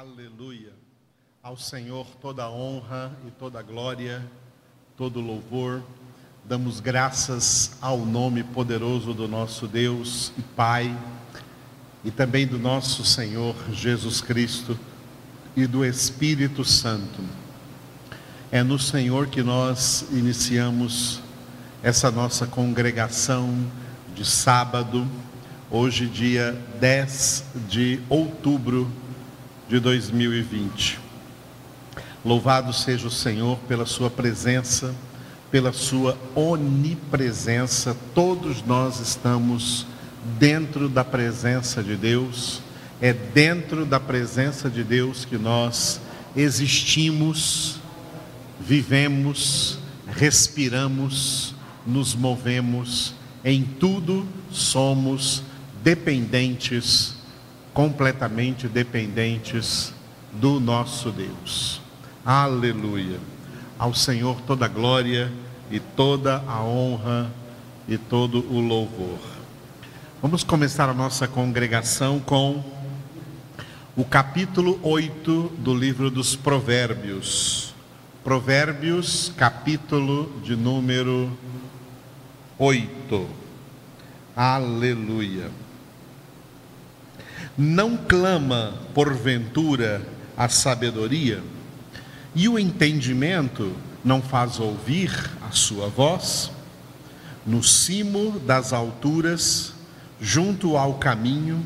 Aleluia. Ao Senhor toda honra e toda glória, todo louvor. Damos graças ao nome poderoso do nosso Deus e Pai, e também do nosso Senhor Jesus Cristo e do Espírito Santo. É no Senhor que nós iniciamos essa nossa congregação de sábado, hoje, dia 10 de outubro de 2020. Louvado seja o Senhor pela Sua presença, pela Sua onipresença. Todos nós estamos dentro da presença de Deus. É dentro da presença de Deus que nós existimos, vivemos, respiramos, nos movemos. Em tudo somos dependentes completamente dependentes do nosso Deus. Aleluia. Ao Senhor toda a glória e toda a honra e todo o louvor. Vamos começar a nossa congregação com o capítulo 8 do livro dos Provérbios. Provérbios, capítulo de número 8. Aleluia não clama porventura a sabedoria, e o entendimento não faz ouvir a sua voz? No cimo das alturas, junto ao caminho,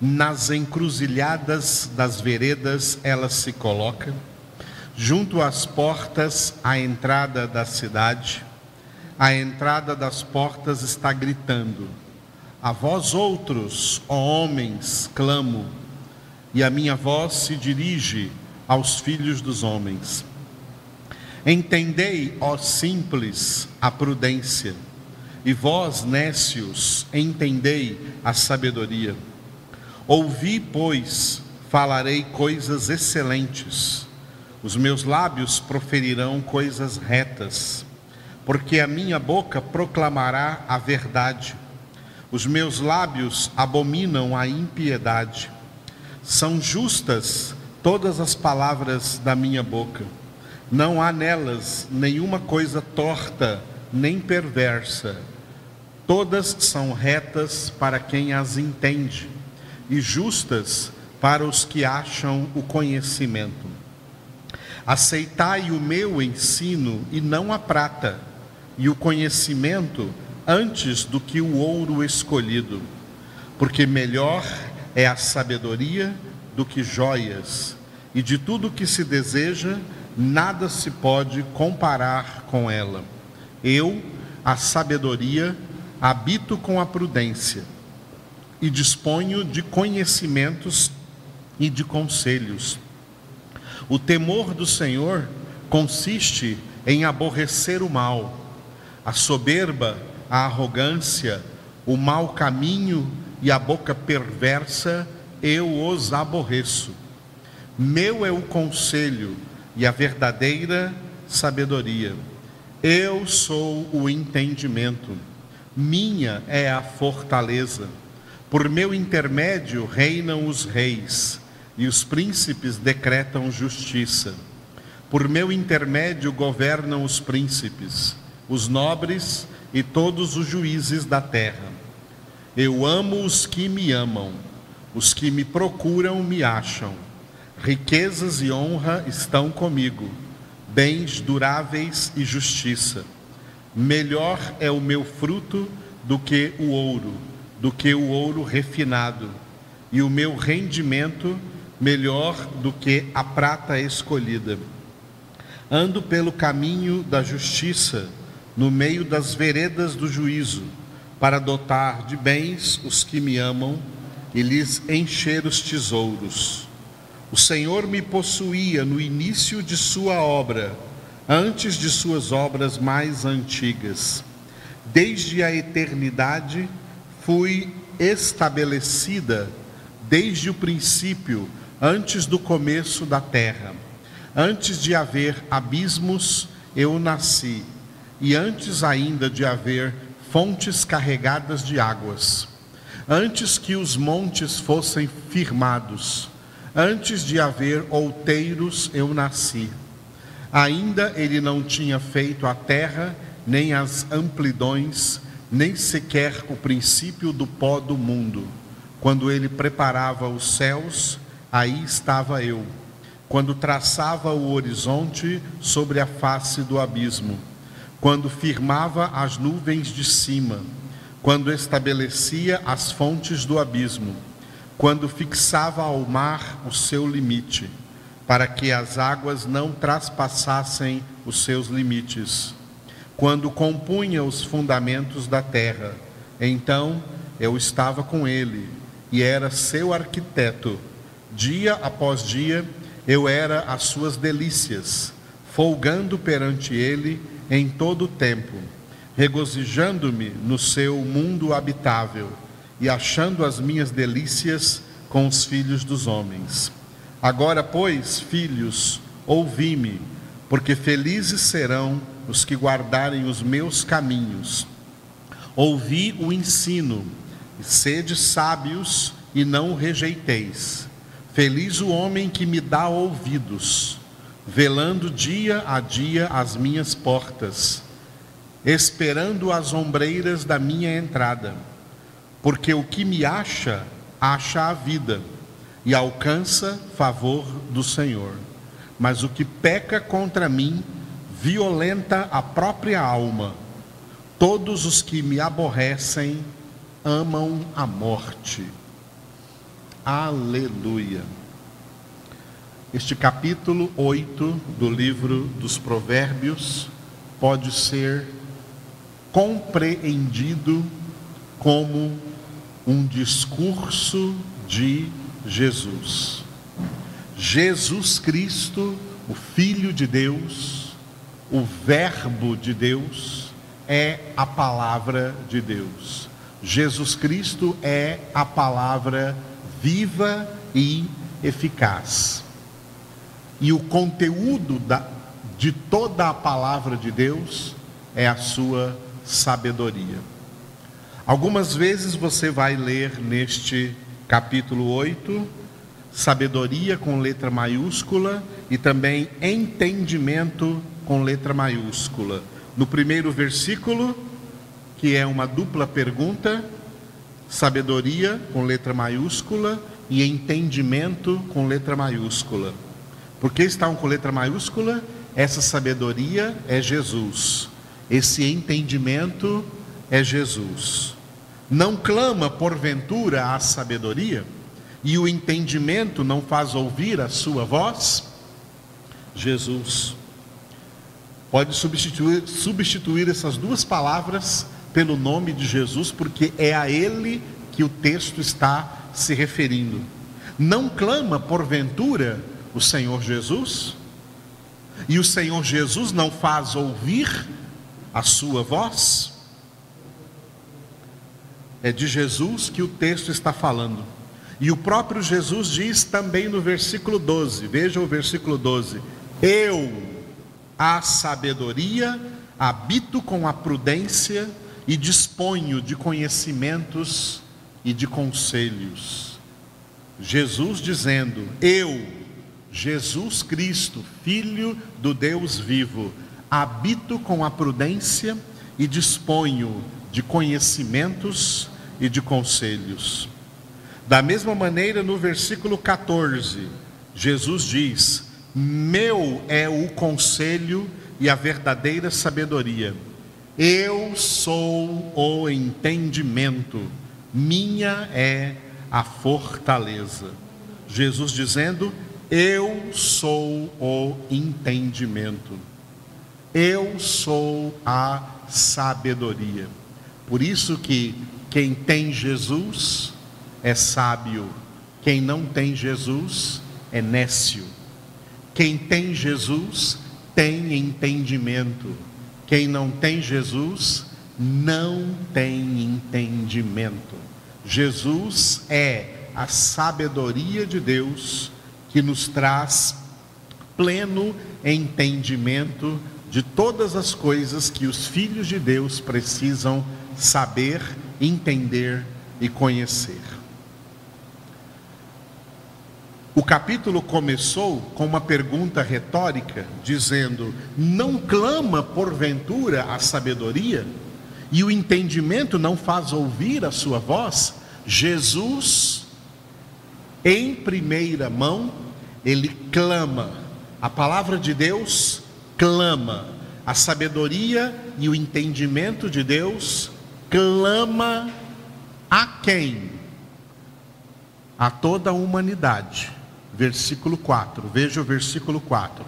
nas encruzilhadas das veredas ela se coloca, junto às portas, à entrada da cidade, a entrada das portas está gritando: a vós outros, ó homens, clamo, e a minha voz se dirige aos filhos dos homens. Entendei, ó simples, a prudência, e vós, nécios, entendei a sabedoria. Ouvi, pois, falarei coisas excelentes, os meus lábios proferirão coisas retas, porque a minha boca proclamará a verdade os meus lábios abominam a impiedade. São justas todas as palavras da minha boca. Não há nelas nenhuma coisa torta nem perversa. Todas são retas para quem as entende e justas para os que acham o conhecimento. Aceitai o meu ensino e não a prata, e o conhecimento antes do que o ouro escolhido, porque melhor é a sabedoria do que joias, e de tudo que se deseja, nada se pode comparar com ela. Eu, a sabedoria, habito com a prudência e disponho de conhecimentos e de conselhos. O temor do Senhor consiste em aborrecer o mal, a soberba a arrogância, o mau caminho e a boca perversa, eu os aborreço. Meu é o conselho e a verdadeira sabedoria. Eu sou o entendimento. Minha é a fortaleza. Por meu intermédio reinam os reis e os príncipes decretam justiça. Por meu intermédio governam os príncipes. Os nobres e todos os juízes da terra. Eu amo os que me amam, os que me procuram me acham. Riquezas e honra estão comigo, bens duráveis e justiça. Melhor é o meu fruto do que o ouro, do que o ouro refinado, e o meu rendimento melhor do que a prata escolhida. Ando pelo caminho da justiça no meio das veredas do juízo, para dotar de bens os que me amam e lhes encher os tesouros. O Senhor me possuía no início de sua obra, antes de suas obras mais antigas. Desde a eternidade fui estabelecida, desde o princípio, antes do começo da terra. Antes de haver abismos, eu nasci e antes ainda de haver fontes carregadas de águas, antes que os montes fossem firmados, Antes de haver outeiros eu nasci. Ainda ele não tinha feito a terra, nem as amplidões, nem sequer o princípio do pó do mundo. Quando ele preparava os céus, aí estava eu. Quando traçava o horizonte sobre a face do abismo, quando firmava as nuvens de cima, quando estabelecia as fontes do abismo, quando fixava ao mar o seu limite, para que as águas não traspassassem os seus limites, quando compunha os fundamentos da terra, então eu estava com ele e era seu arquiteto. Dia após dia eu era as suas delícias, folgando perante ele em todo o tempo, regozijando-me no seu mundo habitável e achando as minhas delícias com os filhos dos homens. Agora, pois, filhos, ouvi-me, porque felizes serão os que guardarem os meus caminhos. Ouvi o ensino, sede sábios e não o rejeiteis. Feliz o homem que me dá ouvidos, velando dia a dia as minhas portas, esperando as ombreiras da minha entrada porque o que me acha, acha a vida e alcança favor do Senhor. Mas o que peca contra mim, violenta a própria alma. Todos os que me aborrecem amam a morte. Aleluia. Este capítulo 8 do livro dos Provérbios pode ser compreendido como um discurso de Jesus. Jesus Cristo, o Filho de Deus, o Verbo de Deus, é a palavra de Deus. Jesus Cristo é a palavra viva e eficaz. E o conteúdo da, de toda a palavra de Deus é a sua sabedoria. Algumas vezes você vai ler neste capítulo 8, sabedoria com letra maiúscula e também entendimento com letra maiúscula. No primeiro versículo, que é uma dupla pergunta, sabedoria com letra maiúscula e entendimento com letra maiúscula. Por que estão com letra maiúscula? Essa sabedoria é Jesus. Esse entendimento é Jesus. Não clama porventura a sabedoria, e o entendimento não faz ouvir a sua voz? Jesus. Pode substituir, substituir essas duas palavras pelo nome de Jesus, porque é a Ele que o texto está se referindo. Não clama porventura o Senhor Jesus? E o Senhor Jesus não faz ouvir a sua voz? É de Jesus que o texto está falando. E o próprio Jesus diz também no versículo 12, veja o versículo 12: Eu, a sabedoria, habito com a prudência e disponho de conhecimentos e de conselhos. Jesus dizendo: Eu, Jesus Cristo, Filho do Deus vivo, habito com a prudência e disponho de conhecimentos e de conselhos. Da mesma maneira, no versículo 14, Jesus diz: Meu é o conselho e a verdadeira sabedoria. Eu sou o entendimento, minha é a fortaleza. Jesus dizendo: Eu sou o entendimento, eu sou a sabedoria. Por isso que quem tem Jesus é sábio, quem não tem Jesus é nécio. Quem tem Jesus tem entendimento, quem não tem Jesus não tem entendimento. Jesus é a sabedoria de Deus que nos traz pleno entendimento de todas as coisas que os filhos de Deus precisam saber, entender e conhecer. O capítulo começou com uma pergunta retórica, dizendo: Não clama porventura a sabedoria? E o entendimento não faz ouvir a sua voz? Jesus, em primeira mão, ele clama. A palavra de Deus clama. A sabedoria e o entendimento de Deus clama a quem? A toda a humanidade versículo 4. Veja o versículo 4.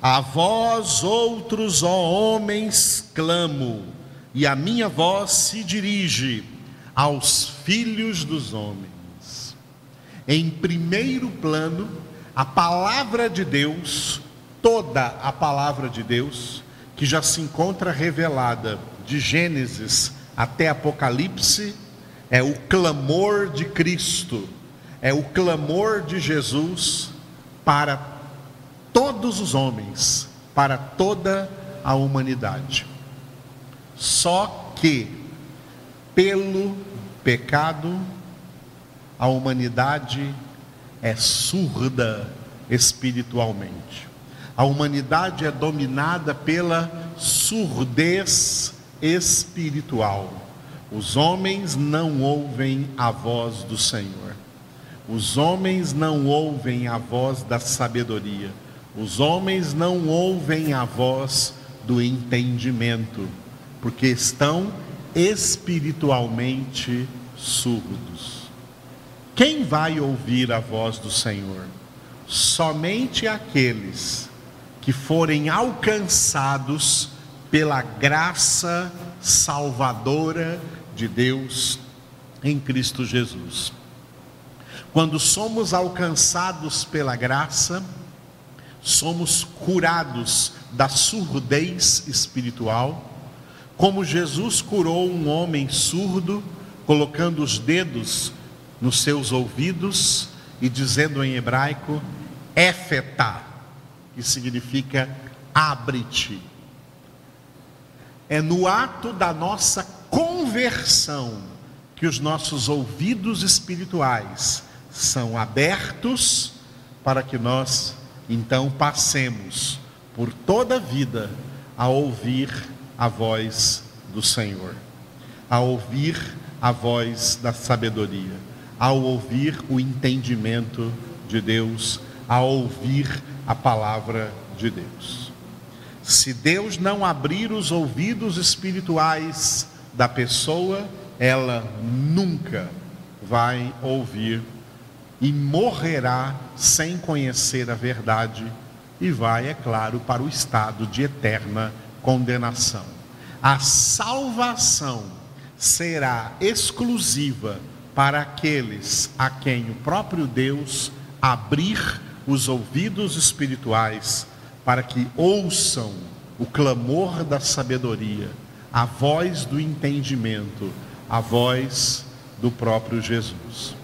A vós outros, ó homens, clamo, e a minha voz se dirige aos filhos dos homens. Em primeiro plano, a palavra de Deus, toda a palavra de Deus, que já se encontra revelada de Gênesis até Apocalipse, é o clamor de Cristo é o clamor de Jesus para todos os homens, para toda a humanidade. Só que, pelo pecado, a humanidade é surda espiritualmente. A humanidade é dominada pela surdez espiritual. Os homens não ouvem a voz do Senhor. Os homens não ouvem a voz da sabedoria, os homens não ouvem a voz do entendimento, porque estão espiritualmente surdos. Quem vai ouvir a voz do Senhor? Somente aqueles que forem alcançados pela graça salvadora de Deus em Cristo Jesus. Quando somos alcançados pela graça, somos curados da surdez espiritual, como Jesus curou um homem surdo, colocando os dedos nos seus ouvidos e dizendo em hebraico, Éfeta, que significa abre-te. É no ato da nossa conversão que os nossos ouvidos espirituais são abertos para que nós então passemos por toda a vida a ouvir a voz do Senhor, a ouvir a voz da sabedoria, a ouvir o entendimento de Deus, a ouvir a palavra de Deus. Se Deus não abrir os ouvidos espirituais da pessoa, ela nunca vai ouvir e morrerá sem conhecer a verdade e vai, é claro, para o estado de eterna condenação. A salvação será exclusiva para aqueles a quem o próprio Deus abrir os ouvidos espirituais para que ouçam o clamor da sabedoria, a voz do entendimento, a voz do próprio Jesus.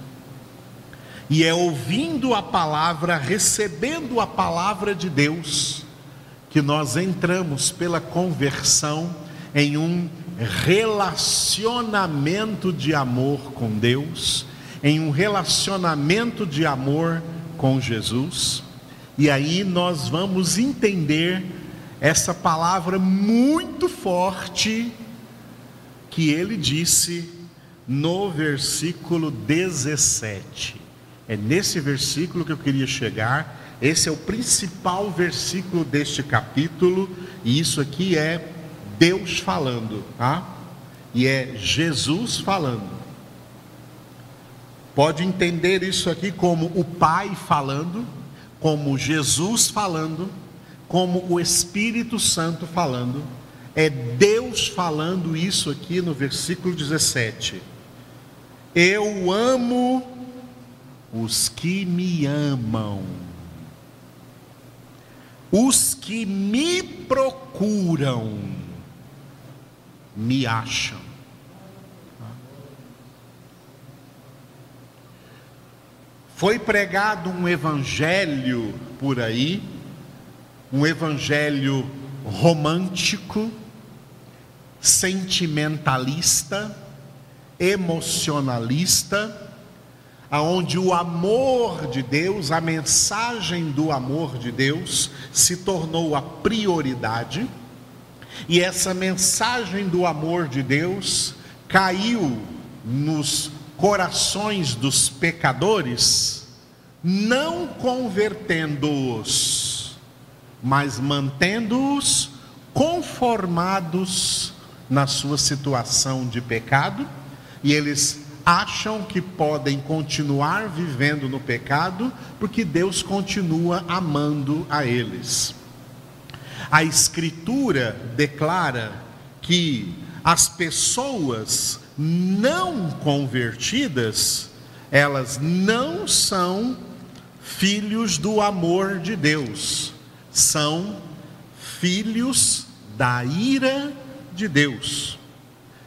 E é ouvindo a palavra, recebendo a palavra de Deus, que nós entramos pela conversão em um relacionamento de amor com Deus, em um relacionamento de amor com Jesus. E aí nós vamos entender essa palavra muito forte que ele disse no versículo 17. É nesse versículo que eu queria chegar. Esse é o principal versículo deste capítulo, e isso aqui é Deus falando, tá? E é Jesus falando. Pode entender isso aqui como o Pai falando, como Jesus falando, como o Espírito Santo falando. É Deus falando isso aqui no versículo 17. Eu amo os que me amam, os que me procuram, me acham. Foi pregado um evangelho por aí, um evangelho romântico, sentimentalista, emocionalista, aonde o amor de Deus, a mensagem do amor de Deus se tornou a prioridade, e essa mensagem do amor de Deus caiu nos corações dos pecadores, não convertendo-os, mas mantendo-os conformados na sua situação de pecado, e eles acham que podem continuar vivendo no pecado, porque Deus continua amando a eles. A Escritura declara que as pessoas não convertidas, elas não são filhos do amor de Deus, são filhos da ira de Deus.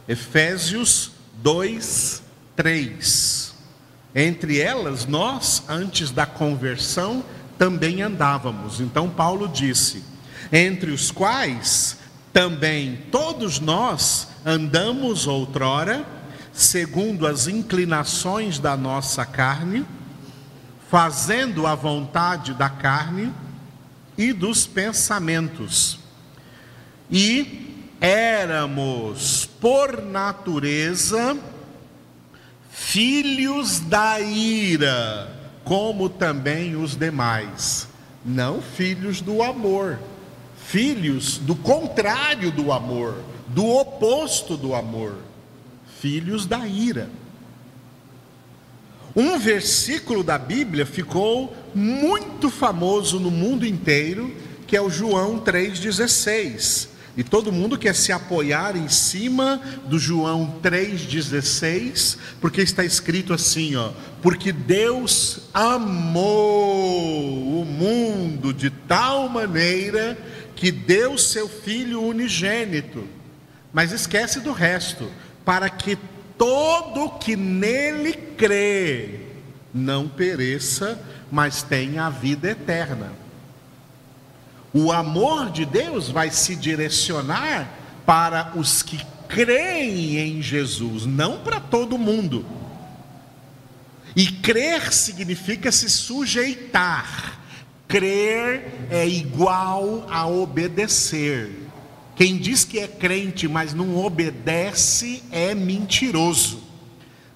Efésios 2, 3. Entre elas, nós, antes da conversão, também andávamos. Então, Paulo disse: entre os quais também todos nós andamos outrora, segundo as inclinações da nossa carne, fazendo a vontade da carne e dos pensamentos. E éramos, por natureza, filhos da ira, como também os demais, não filhos do amor, filhos do contrário do amor, do oposto do amor, filhos da ira. Um versículo da Bíblia ficou muito famoso no mundo inteiro, que é o João 3,16. E todo mundo quer se apoiar em cima do João 3,16, porque está escrito assim, ó, porque Deus amou o mundo de tal maneira que deu seu Filho unigênito, mas esquece do resto, para que todo que nele crê não pereça, mas tenha a vida eterna. O amor de Deus vai se direcionar para os que creem em Jesus, não para todo mundo. E crer significa se sujeitar. Crer é igual a obedecer. Quem diz que é crente, mas não obedece, é mentiroso.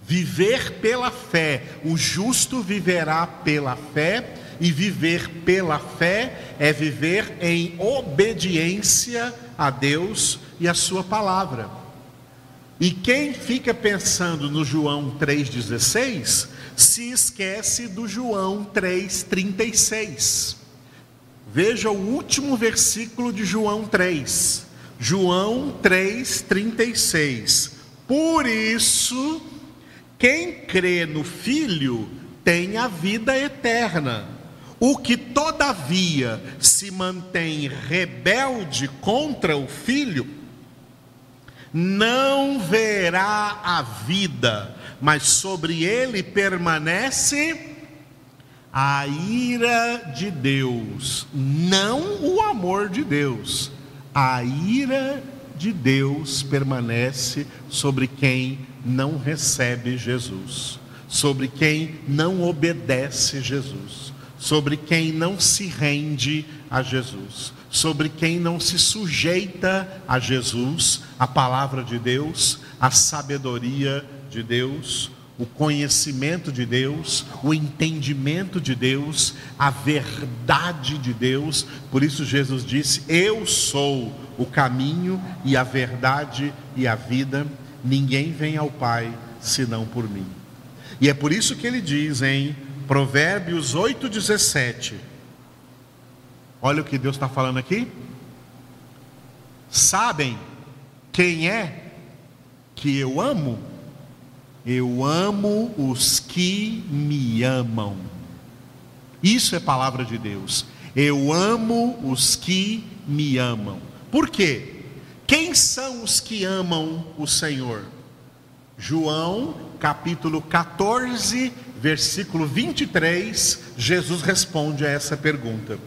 Viver pela fé, o justo viverá pela fé e viver pela fé é viver em obediência a Deus e a Sua palavra. E quem fica pensando no João 3,16 se esquece do João 3,36. Veja o último versículo de João 3. João 3,36. Por isso, quem crê no Filho tem a vida eterna. O que todavia se mantém rebelde contra o filho, não verá a vida, mas sobre ele permanece a ira de Deus, não o amor de Deus. A ira de Deus permanece sobre quem não recebe Jesus, sobre quem não obedece Jesus sobre quem não se rende a Jesus, sobre quem não se sujeita a Jesus, a palavra de Deus, a sabedoria de Deus, o conhecimento de Deus, o entendimento de Deus, a verdade de Deus. Por isso Jesus disse: Eu sou o caminho e a verdade e a vida. Ninguém vem ao Pai senão por mim. E é por isso que ele diz em Provérbios 8,17. Olha o que Deus está falando aqui. Sabem quem é que eu amo? Eu amo os que me amam. Isso é palavra de Deus. Eu amo os que me amam. Por quê? Quem são os que amam o Senhor? João, capítulo 14, versículo 23, Jesus responde a essa pergunta.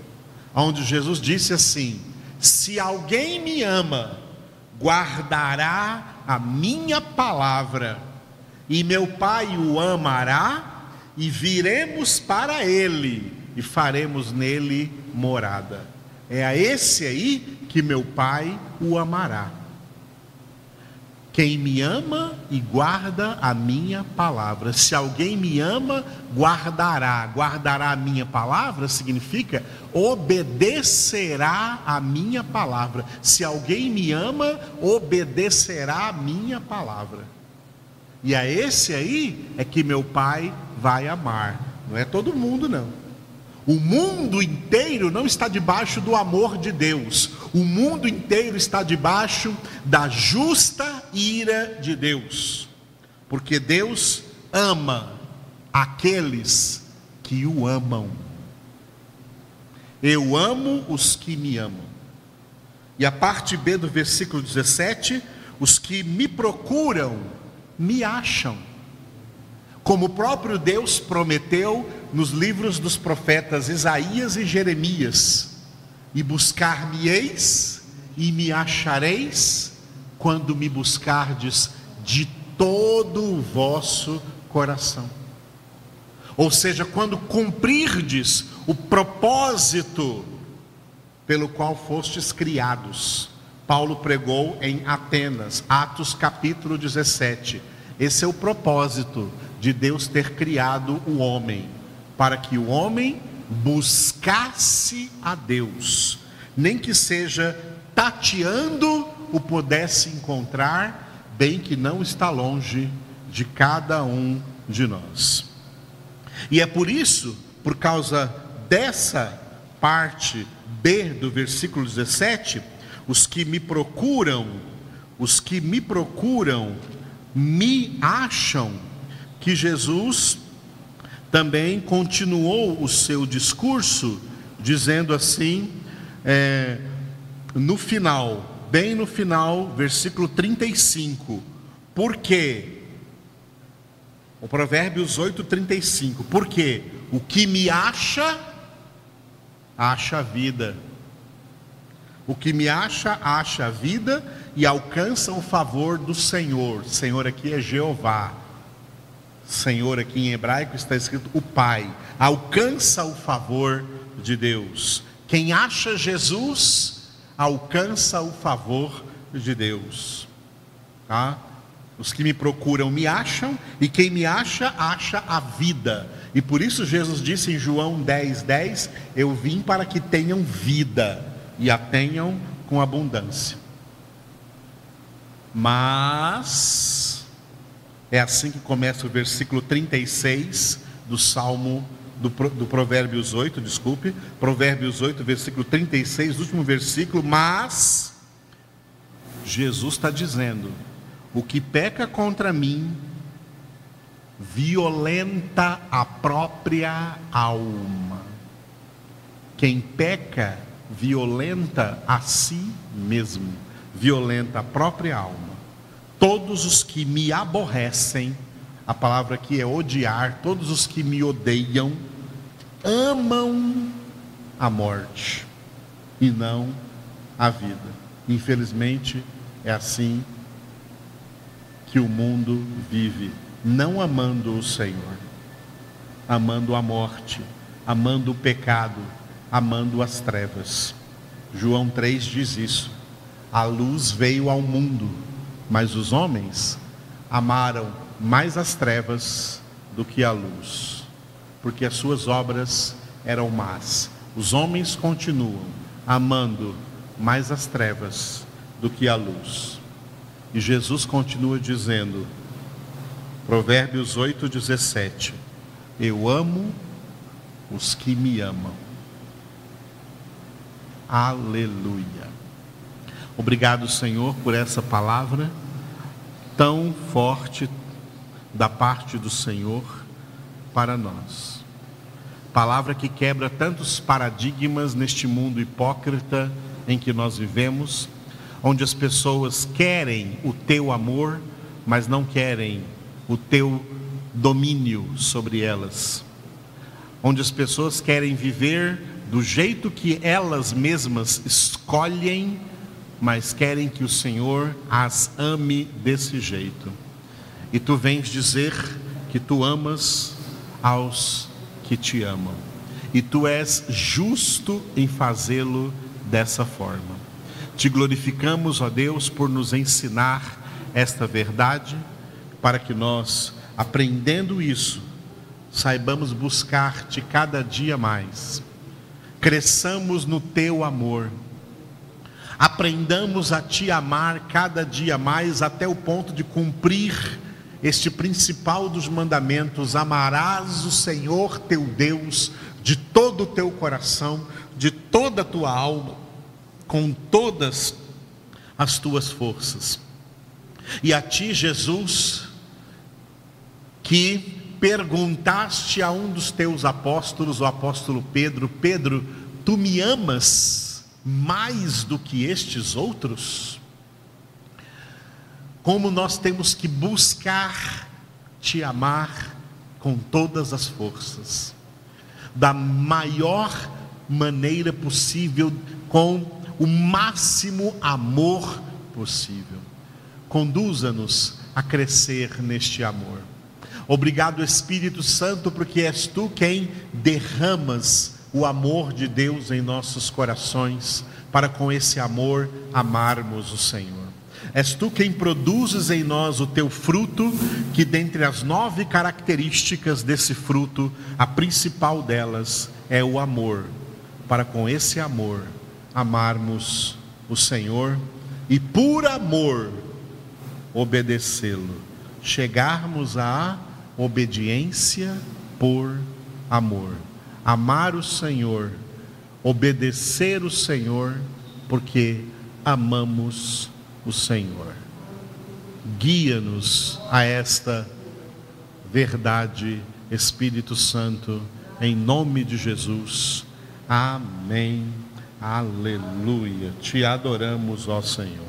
Onde Jesus disse assim: Se alguém me ama, guardará a minha palavra, e meu Pai o amará, e viremos para ele e faremos nele morada. É a esse aí que meu Pai o amará. Quem me ama e guarda a minha palavra. Se alguém me ama, guardará. Guardará a minha palavra significa obedecerá a minha palavra. Se alguém me ama, obedecerá a minha palavra. E a esse aí é que meu pai vai amar. Não é todo mundo, não. O mundo inteiro não está debaixo do amor de Deus. O mundo inteiro está debaixo da justa ira de Deus. Porque Deus ama aqueles que o amam. Eu amo os que me amam. E a parte B do versículo 17: os que me procuram, me acham. Como o próprio Deus prometeu nos livros dos profetas Isaías e Jeremias: E buscar-me-eis e me achareis quando me buscardes de todo o vosso coração. Ou seja, quando cumprirdes o propósito pelo qual fostes criados. Paulo pregou em Atenas, Atos capítulo 17. Esse é o propósito de Deus ter criado o homem para que o homem buscasse a Deus, nem que seja tateando o pudesse encontrar, bem que não está longe de cada um de nós. E é por isso, por causa dessa parte B do versículo 17, os que me procuram, os que me procuram, me acham que Jesus também continuou o seu discurso, dizendo assim, é, no final, bem no final, versículo 35, porque, o Provérbios 8, 35, porque o que me acha, acha a vida. O que me acha, acha a vida e alcança o favor do Senhor. Senhor aqui é Jeová. Senhor aqui em hebraico está escrito o Pai, alcança o favor de Deus. Quem acha Jesus, alcança o favor de Deus. Tá? Os que me procuram me acham, e quem me acha, acha a vida. E por isso Jesus disse em João 10, 10: Eu vim para que tenham vida e a tenham com abundância. Mas é assim que começa o versículo 36 do Salmo do, do Provérbios 8, desculpe, Provérbios 8, versículo 36, último versículo, mas Jesus está dizendo: o que peca contra mim, violenta a própria alma. Quem peca, violenta a si mesmo, violenta a própria alma. Todos os que me aborrecem, a palavra aqui é odiar, todos os que me odeiam, amam a morte e não a vida. Infelizmente, é assim que o mundo vive, não amando o Senhor, amando a morte, amando o pecado, amando as trevas. João 3 diz isso. A luz veio ao mundo mas os homens amaram mais as trevas do que a luz, porque as suas obras eram más. Os homens continuam amando mais as trevas do que a luz. E Jesus continua dizendo, Provérbios 8,17: Eu amo os que me amam. Aleluia. Obrigado, Senhor, por essa palavra tão forte da parte do Senhor para nós. Palavra que quebra tantos paradigmas neste mundo hipócrita em que nós vivemos, onde as pessoas querem o teu amor, mas não querem o teu domínio sobre elas. Onde as pessoas querem viver do jeito que elas mesmas escolhem mas querem que o Senhor as ame desse jeito. E tu vens dizer que tu amas aos que te amam. E tu és justo em fazê-lo dessa forma. Te glorificamos, ó Deus, por nos ensinar esta verdade, para que nós, aprendendo isso, saibamos buscar-te cada dia mais, cresçamos no teu amor, aprendamos a te amar cada dia mais, até o ponto de cumprir este principal dos mandamentos: amarás o Senhor teu Deus de todo o teu coração, de toda a tua alma, com todas as tuas forças. E a ti, Jesus, que perguntaste a um dos teus apóstolos, o apóstolo Pedro: Pedro, tu me amas mais do que estes outros? Como nós temos que buscar te amar com todas as forças, da maior maneira possível, com o máximo amor possível. Conduza-nos a crescer neste amor. Obrigado, Espírito Santo, porque és tu quem derramas o amor de Deus em nossos corações, para com esse amor amarmos o Senhor. És tu quem produzes em nós o teu fruto, que dentre as nove características desse fruto, a principal delas é o amor, para com esse amor amarmos o Senhor e por amor obedecê-lo, chegarmos à obediência por amor. Amar o Senhor, obedecer o Senhor, porque amamos o Senhor. Guia-nos a esta verdade, Espírito Santo, em nome de Jesus. Amém. Aleluia. Te adoramos, ó Senhor.